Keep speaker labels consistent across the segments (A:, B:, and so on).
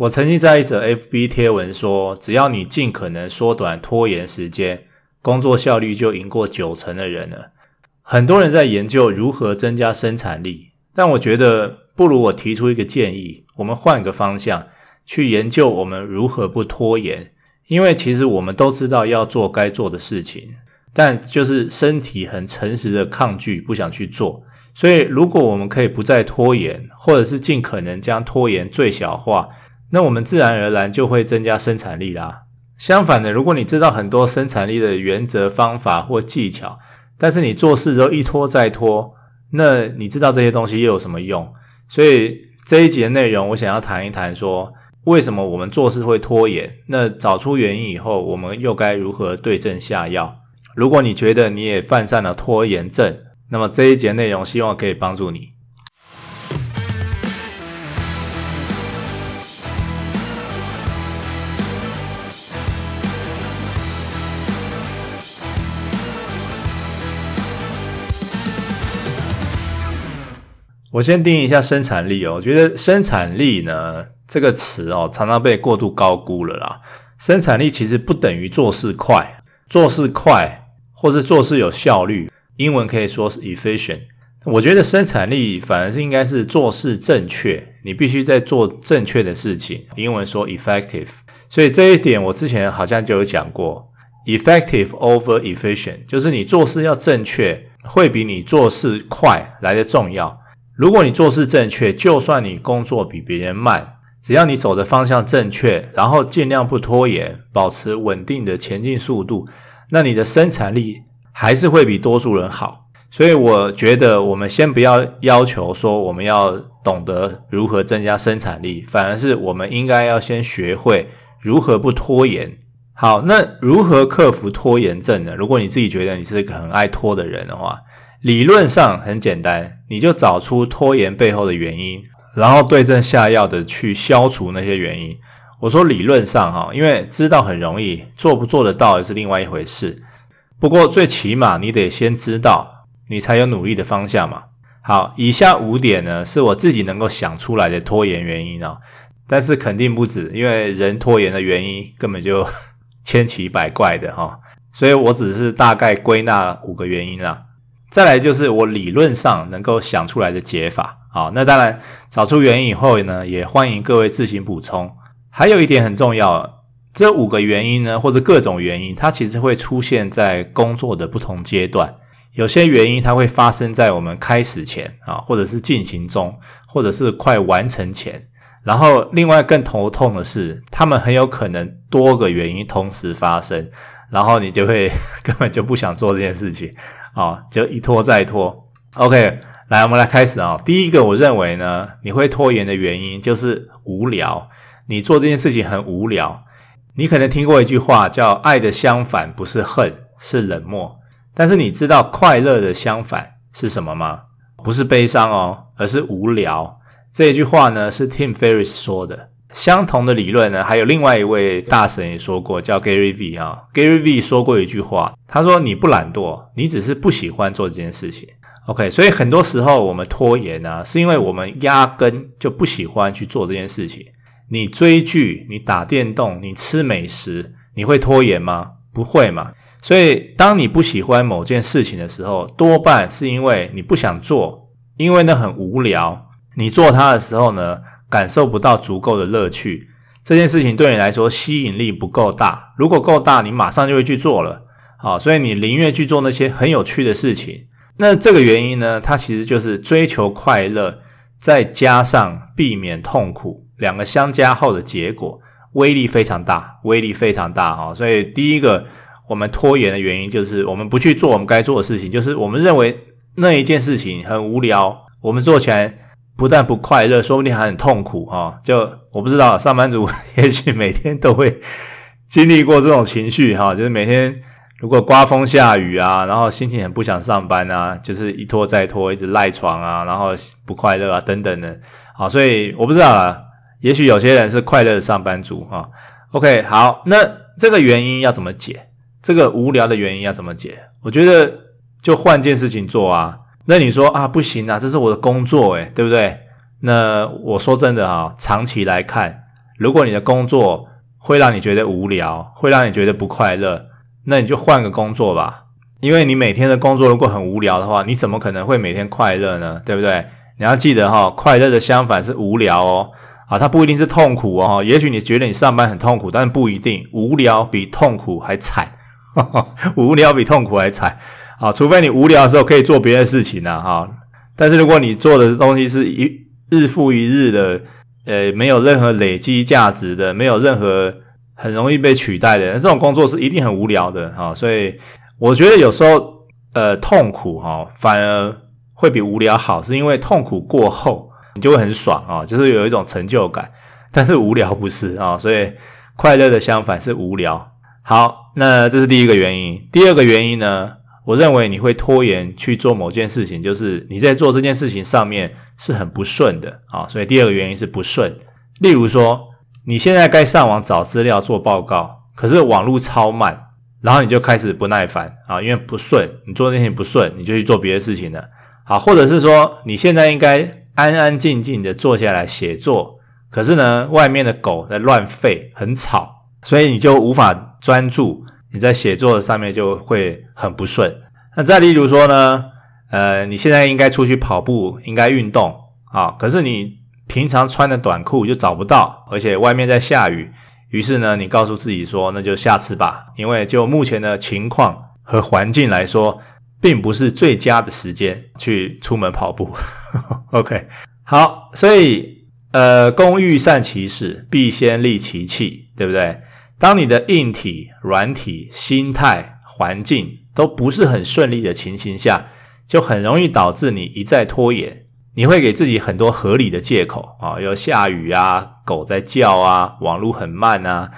A: 我曾经在一则 FB 贴文说，只要你尽可能缩短拖延时间，工作效率就赢过九成的人了。很多人在研究如何增加生产力，但我觉得不如我提出一个建议，我们换个方向去研究我们如何不拖延。因为其实我们都知道要做该做的事情，但就是身体很诚实的抗拒，不想去做。所以如果我们可以不再拖延，或者是尽可能将拖延最小化。那我们自然而然就会增加生产力啦。相反的，如果你知道很多生产力的原则、方法或技巧，但是你做事都一拖再拖，那你知道这些东西又有什么用？所以这一集的内容，我想要谈一谈说，为什么我们做事会拖延？那找出原因以后，我们又该如何对症下药？如果你觉得你也犯上了拖延症，那么这一节内容希望可以帮助你。我先定义一下生产力哦，我觉得生产力呢这个词哦，常常被过度高估了啦。生产力其实不等于做事快，做事快或是做事有效率，英文可以说是 efficient。我觉得生产力反而是应该是做事正确，你必须在做正确的事情，英文说 effective。所以这一点我之前好像就有讲过，effective over efficient，就是你做事要正确，会比你做事快来得重要。如果你做事正确，就算你工作比别人慢，只要你走的方向正确，然后尽量不拖延，保持稳定的前进速度，那你的生产力还是会比多数人好。所以我觉得，我们先不要要求说我们要懂得如何增加生产力，反而是我们应该要先学会如何不拖延。好，那如何克服拖延症呢？如果你自己觉得你是一个很爱拖的人的话。理论上很简单，你就找出拖延背后的原因，然后对症下药的去消除那些原因。我说理论上哈，因为知道很容易，做不做得到也是另外一回事。不过最起码你得先知道，你才有努力的方向嘛。好，以下五点呢是我自己能够想出来的拖延原因啊，但是肯定不止，因为人拖延的原因根本就 千奇百怪的哈，所以我只是大概归纳五个原因啊。再来就是我理论上能够想出来的解法，好，那当然找出原因以后呢，也欢迎各位自行补充。还有一点很重要，这五个原因呢，或者各种原因，它其实会出现在工作的不同阶段。有些原因它会发生在我们开始前啊，或者是进行中，或者是快完成前。然后另外更头痛的是，他们很有可能多个原因同时发生，然后你就会 根本就不想做这件事情。啊，就一拖再拖。OK，来，我们来开始啊。第一个，我认为呢，你会拖延的原因就是无聊。你做这件事情很无聊。你可能听过一句话叫“爱的相反不是恨，是冷漠”。但是你知道快乐的相反是什么吗？不是悲伤哦，而是无聊。这一句话呢，是 Tim Ferriss 说的。相同的理论呢，还有另外一位大神也说过，叫 Gary V 啊。Gary V 说过一句话，他说：“你不懒惰，你只是不喜欢做这件事情。” OK，所以很多时候我们拖延呢，是因为我们压根就不喜欢去做这件事情。你追剧，你打电动，你吃美食，你会拖延吗？不会嘛。所以当你不喜欢某件事情的时候，多半是因为你不想做，因为呢很无聊。你做它的时候呢，感受不到足够的乐趣，这件事情对你来说吸引力不够大。如果够大，你马上就会去做了。好，所以你宁愿去做那些很有趣的事情。那这个原因呢，它其实就是追求快乐，再加上避免痛苦，两个相加后的结果，威力非常大，威力非常大哈。所以第一个我们拖延的原因就是我们不去做我们该做的事情，就是我们认为那一件事情很无聊，我们做起来。不但不快乐，说不定还很痛苦哈。就我不知道，上班族也许每天都会经历过这种情绪哈。就是每天如果刮风下雨啊，然后心情很不想上班啊，就是一拖再拖，一直赖床啊，然后不快乐啊等等的。好，所以我不知道啊，也许有些人是快乐的上班族哈。OK，好，那这个原因要怎么解？这个无聊的原因要怎么解？我觉得就换件事情做啊。那你说啊，不行啊，这是我的工作诶，对不对？那我说真的啊，长期来看，如果你的工作会让你觉得无聊，会让你觉得不快乐，那你就换个工作吧。因为你每天的工作如果很无聊的话，你怎么可能会每天快乐呢？对不对？你要记得哈、快乐的相反是无聊哦。啊，它不一定是痛苦哦。也许你觉得你上班很痛苦，但不一定，无聊比痛苦还惨。呵呵，无聊比痛苦还惨。啊，除非你无聊的时候可以做别的事情呢、啊。哈，但是如果你做的东西是一日复一日的，呃，没有任何累积价值的，没有任何很容易被取代的，那这种工作是一定很无聊的。哈，所以。我觉得有时候，呃，痛苦哈，反而会比无聊好，是因为痛苦过后你就会很爽啊，就是有一种成就感。但是无聊不是啊，所以快乐的相反是无聊。好，那这是第一个原因。第二个原因呢，我认为你会拖延去做某件事情，就是你在做这件事情上面是很不顺的啊，所以第二个原因是不顺。例如说，你现在该上网找资料做报告，可是网络超慢。然后你就开始不耐烦啊，因为不顺，你做那些不顺，你就去做别的事情了。好，或者是说你现在应该安安静静的坐下来写作，可是呢，外面的狗在乱吠，很吵，所以你就无法专注，你在写作上面就会很不顺。那再例如说呢，呃，你现在应该出去跑步，应该运动啊，可是你平常穿的短裤就找不到，而且外面在下雨。于是呢，你告诉自己说，那就下次吧，因为就目前的情况和环境来说，并不是最佳的时间去出门跑步。OK，好，所以呃，工欲善其事，必先利其器，对不对？当你的硬体、软体、心态、环境都不是很顺利的情形下，就很容易导致你一再拖延。你会给自己很多合理的借口啊，有下雨啊，狗在叫啊，网络很慢啊，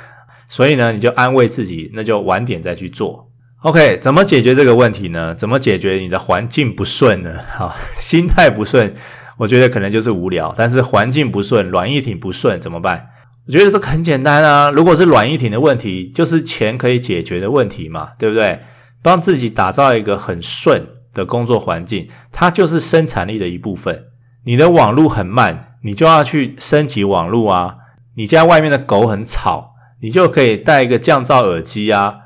A: 所以呢，你就安慰自己，那就晚点再去做。OK，怎么解决这个问题呢？怎么解决你的环境不顺呢？哈，心态不顺，我觉得可能就是无聊。但是环境不顺，软硬体不顺怎么办？我觉得这个很简单啊。如果是软硬体的问题，就是钱可以解决的问题嘛，对不对？帮自己打造一个很顺的工作环境，它就是生产力的一部分。你的网络很慢，你就要去升级网络啊。你家外面的狗很吵，你就可以带一个降噪耳机啊。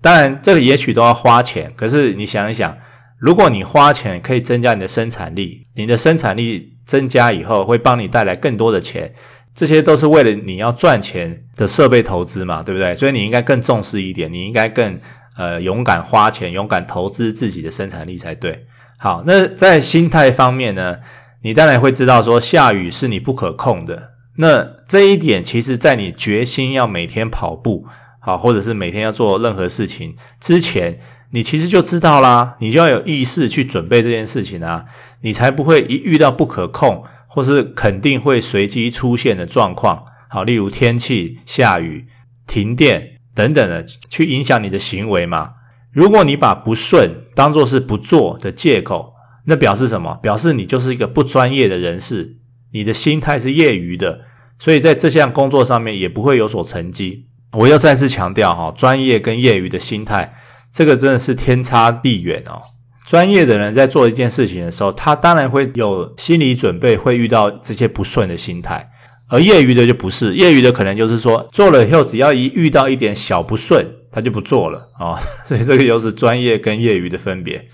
A: 当然，这个也许都要花钱，可是你想一想，如果你花钱可以增加你的生产力，你的生产力增加以后会帮你带来更多的钱，这些都是为了你要赚钱的设备投资嘛，对不对？所以你应该更重视一点，你应该更。呃，勇敢花钱，勇敢投资自己的生产力才对。好，那在心态方面呢，你当然会知道说下雨是你不可控的。那这一点，其实在你决心要每天跑步，好，或者是每天要做任何事情之前，你其实就知道啦，你就要有意识去准备这件事情啊，你才不会一遇到不可控或是肯定会随机出现的状况，好，例如天气、下雨、停电。等等的去影响你的行为嘛？如果你把不顺当作是不做的借口，那表示什么？表示你就是一个不专业的人士，你的心态是业余的，所以在这项工作上面也不会有所成绩。我要再次强调哈，专业跟业余的心态，这个真的是天差地远哦。专业的人在做一件事情的时候，他当然会有心理准备，会遇到这些不顺的心态。而业余的就不是，业余的可能就是说做了以后，只要一遇到一点小不顺，他就不做了啊、所以这个又是专业跟业余的分别。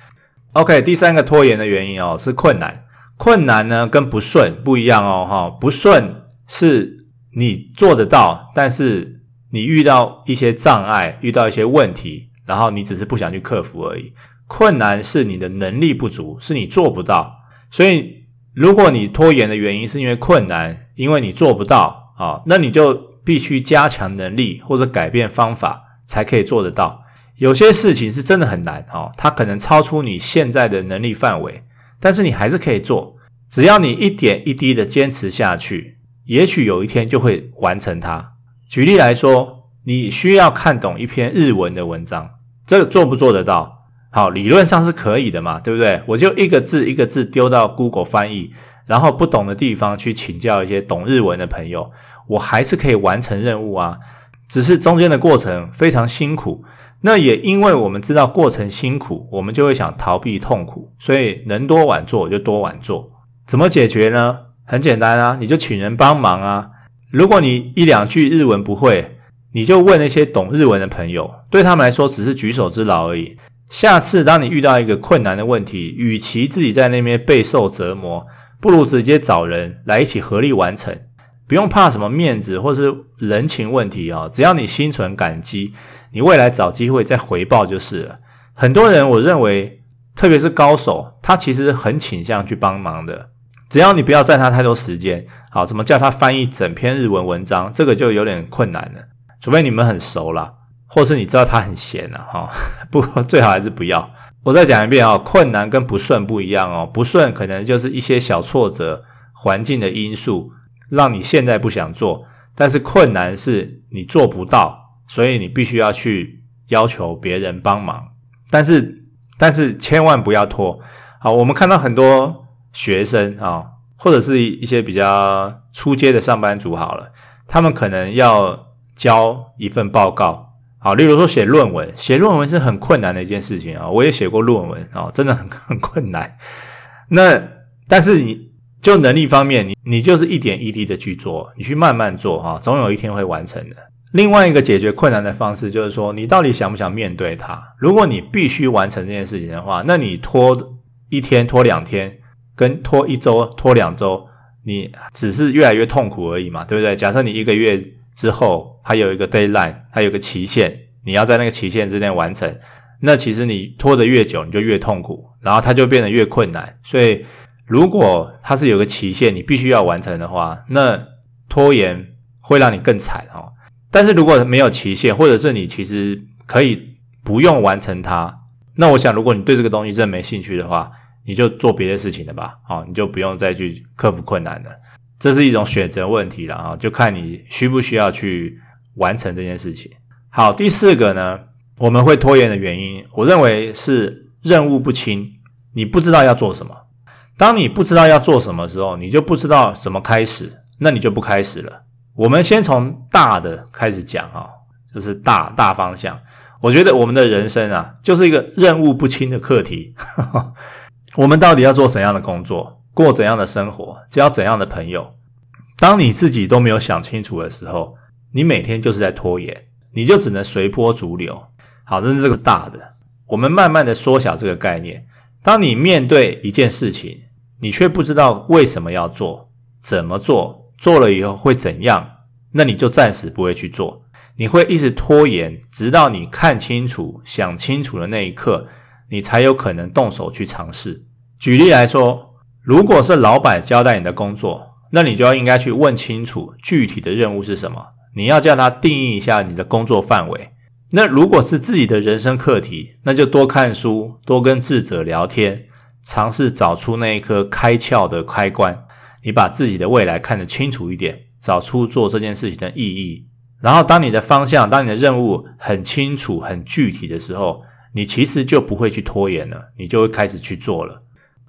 A: OK，第三个拖延的原因哦是困难，困难呢跟不顺不一样哦哈。不顺是你做得到，但是你遇到一些障碍，遇到一些问题，然后你只是不想去克服而已。困难是你的能力不足，是你做不到。所以如果你拖延的原因是因为困难，因为你做不到啊，那你就必须加强能力或者改变方法才可以做得到。有些事情是真的很难哦，它可能超出你现在的能力范围，但是你还是可以做。只要你一点一滴的坚持下去，也许有一天就会完成它。举例来说，你需要看懂一篇日文的文章，这做不做得到？好，理论上是可以的嘛，对不对？我就一个字一个字丢到 Google 翻译。然后不懂的地方去请教一些懂日文的朋友，我还是可以完成任务啊。只是中间的过程非常辛苦，那也因为我们知道过程辛苦，我们就会想逃避痛苦，所以能多晚做就多晚做。怎么解决呢？很简单啊，你就请人帮忙啊。如果你一两句日文不会，你就问那些懂日文的朋友，对他们来说只是举手之劳而已。下次当你遇到一个困难的问题，与其自己在那边备受折磨，不如直接找人来一起合力完成。不用怕什么面子或是人情问题啊，只要你心存感激，你未来找机会再回报就是了。很多人我认为，特别是高手，他其实很倾向去帮忙的。只要你不要占他太多时间，好，怎么叫他翻译整篇日文文章，这个就有点困难了。除非你们很熟啦，或是你知道他很闲了哈。不过最好还是不要。我再讲一遍啊，困难跟不顺不一样哦。不顺可能就是一些小挫折、环境的因素。让你现在不想做，但是困难是你做不到，所以你必须要去要求别人帮忙。但是，但是千万不要拖。好，我们看到很多学生啊，或者是一些比较初阶的上班族，好了，他们可能要交一份报告。好，例如说写论文，写论文是很困难的一件事情啊。我也写过论文啊，真的很 很困难。那但是你。就能力方面，你你就是一点一滴的去做，你去慢慢做哈，总有一天会完成的。另外一个解决困难的方式就是说，你到底想不想面对它？如果你必须完成这件事情的话，那你拖一天、拖两天，跟拖一周、拖两周，你只是越来越痛苦而已嘛，对不对？假设你一个月之后它有一个 deadline，它有个期限，你要在那个期限之内完成，那其实你拖得越久，你就越痛苦，然后它就变得越困难，所以。如果它是有个期限，你必须要完成的话，那拖延会让你更惨哦。但是如果没有期限，或者是你其实可以不用完成它，那我想，如果你对这个东西真没兴趣的话，你就做别的事情了吧，哦，你就不用再去克服困难了。这是一种选择问题了啊，就看你需不需要去完成这件事情。好，第四个呢，我们会拖延的原因，我认为是任务不清，你不知道要做什么。当你不知道要做什么时候，你就不知道怎么开始，那你就不开始了。我们先从大的开始讲啊，就是大大方向。我觉得我们的人生啊，就是一个任务不清的课题。我们到底要做怎样的工作，过怎样的生活，交怎样的朋友？当你自己都没有想清楚的时候，你每天就是在拖延，你就只能随波逐流。好，这是这个大的。我们慢慢的缩小这个概念。当你面对一件事情，你却不知道为什么要做，怎么做，做了以后会怎样，那你就暂时不会去做，你会一直拖延，直到你看清楚、想清楚的那一刻，你才有可能动手去尝试。举例来说，如果是老板交代你的工作，那你就要应该去问清楚具体的任务是什么，你要叫他定义一下你的工作范围。那如果是自己的人生课题，那就多看书，多跟智者聊天。尝试找出那一颗开窍的开关，你把自己的未来看得清楚一点，找出做这件事情的意义。然后，当你的方向、当你的任务很清楚、很具体的时候，你其实就不会去拖延了，你就会开始去做了。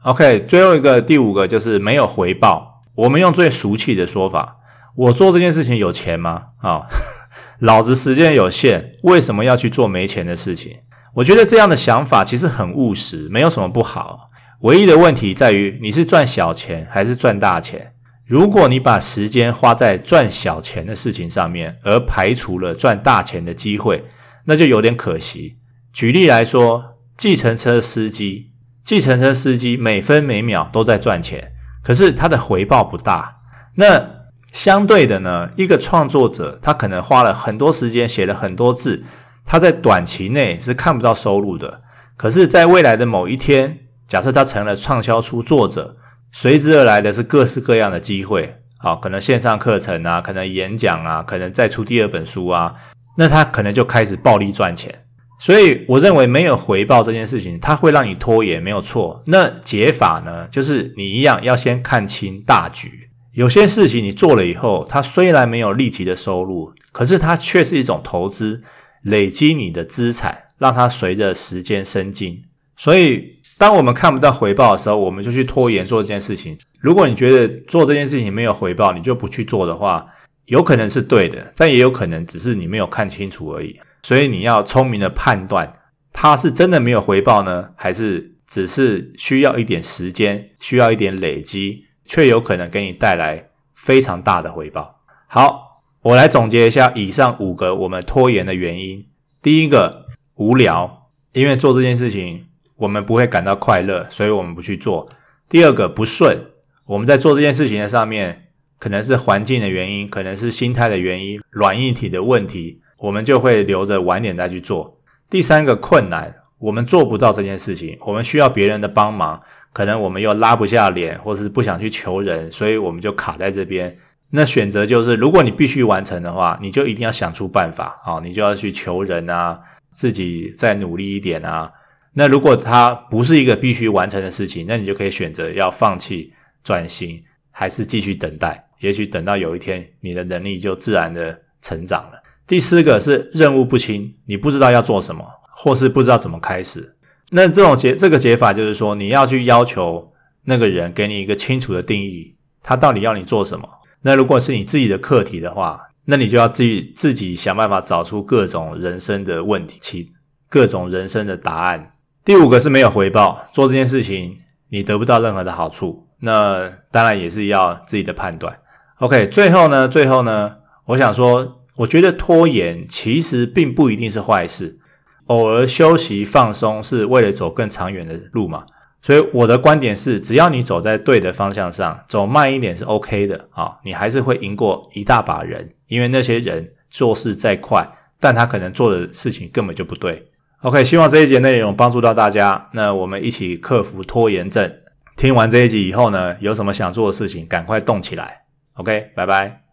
A: OK，最后一个、第五个就是没有回报。我们用最俗气的说法：我做这件事情有钱吗？啊、老子时间有限，为什么要去做没钱的事情？我觉得这样的想法其实很务实，没有什么不好。唯一的问题在于你是赚小钱还是赚大钱。如果你把时间花在赚小钱的事情上面，而排除了赚大钱的机会，那就有点可惜。举例来说，计程车司机，计程车司机每分每秒都在赚钱，可是他的回报不大。那相对的呢，一个创作者，他可能花了很多时间写了很多字，他在短期内是看不到收入的，可是在未来的某一天。假设他成了畅销书作者，随之而来的是各式各样的机会，好，可能线上课程啊，可能演讲啊，可能再出第二本书啊，那他可能就开始暴力赚钱。所以我认为没有回报这件事情，它会让你拖延，没有错。那解法呢，就是你一样要先看清大局。有些事情你做了以后，它虽然没有立即的收入，可是它却是一种投资，累积你的资产，让它随着时间升金。所以。当我们看不到回报的时候，我们就去拖延做这件事情。如果你觉得做这件事情没有回报，你就不去做的话，有可能是对的，但也有可能只是你没有看清楚而已。所以你要聪明的判断，它是真的没有回报呢，还是只是需要一点时间，需要一点累积，却有可能给你带来非常大的回报。好，我来总结一下以上五个我们拖延的原因。第一个，无聊，因为做这件事情我们不会感到快乐，所以我们不去做。第二个，不顺，我们在做这件事情的上面，可能是环境的原因，可能是心态的原因，软硬体的问题，我们就会留着晚点再去做。第三个，困难，我们做不到这件事情，我们需要别人的帮忙，可能我们又拉不下脸，或是不想去求人，所以我们就卡在这边。那选择就是，如果你必须完成的话，你就一定要想出办法啊，你就要去求人啊，自己再努力一点啊。那如果它不是一个必须完成的事情，那你就可以选择要放弃、转型，还是继续等待。也许等到有一天，你的能力就自然的成长了。第四个是任务不清，你不知道要做什么，或是不知道怎么开始。那这种解这个解法就是说，你要去要求那个人给你一个清楚的定义，他到底要你做什么。那如果是你自己的课题的话，那你就要自己自己想办法找出各种人生的问题，其各种人生的答案。第五个是没有回报，做这件事情你得不到任何的好处，那当然也是要自己的判断。OK，最后呢，最后呢，我想说，我觉得拖延其实并不一定是坏事，偶尔休息放松是为了走更长远的路嘛。所以我的观点是，只要你走在对的方向上，走慢一点是 OK 的啊，你还是会赢过一大把人，因为那些人做事再快，但他可能做的事情根本就不对。OK，希望这一节内容帮助到大家，那我们一起克服拖延症。听完这一集以后呢，有什么想做的事情，赶快动起来。OK，拜拜。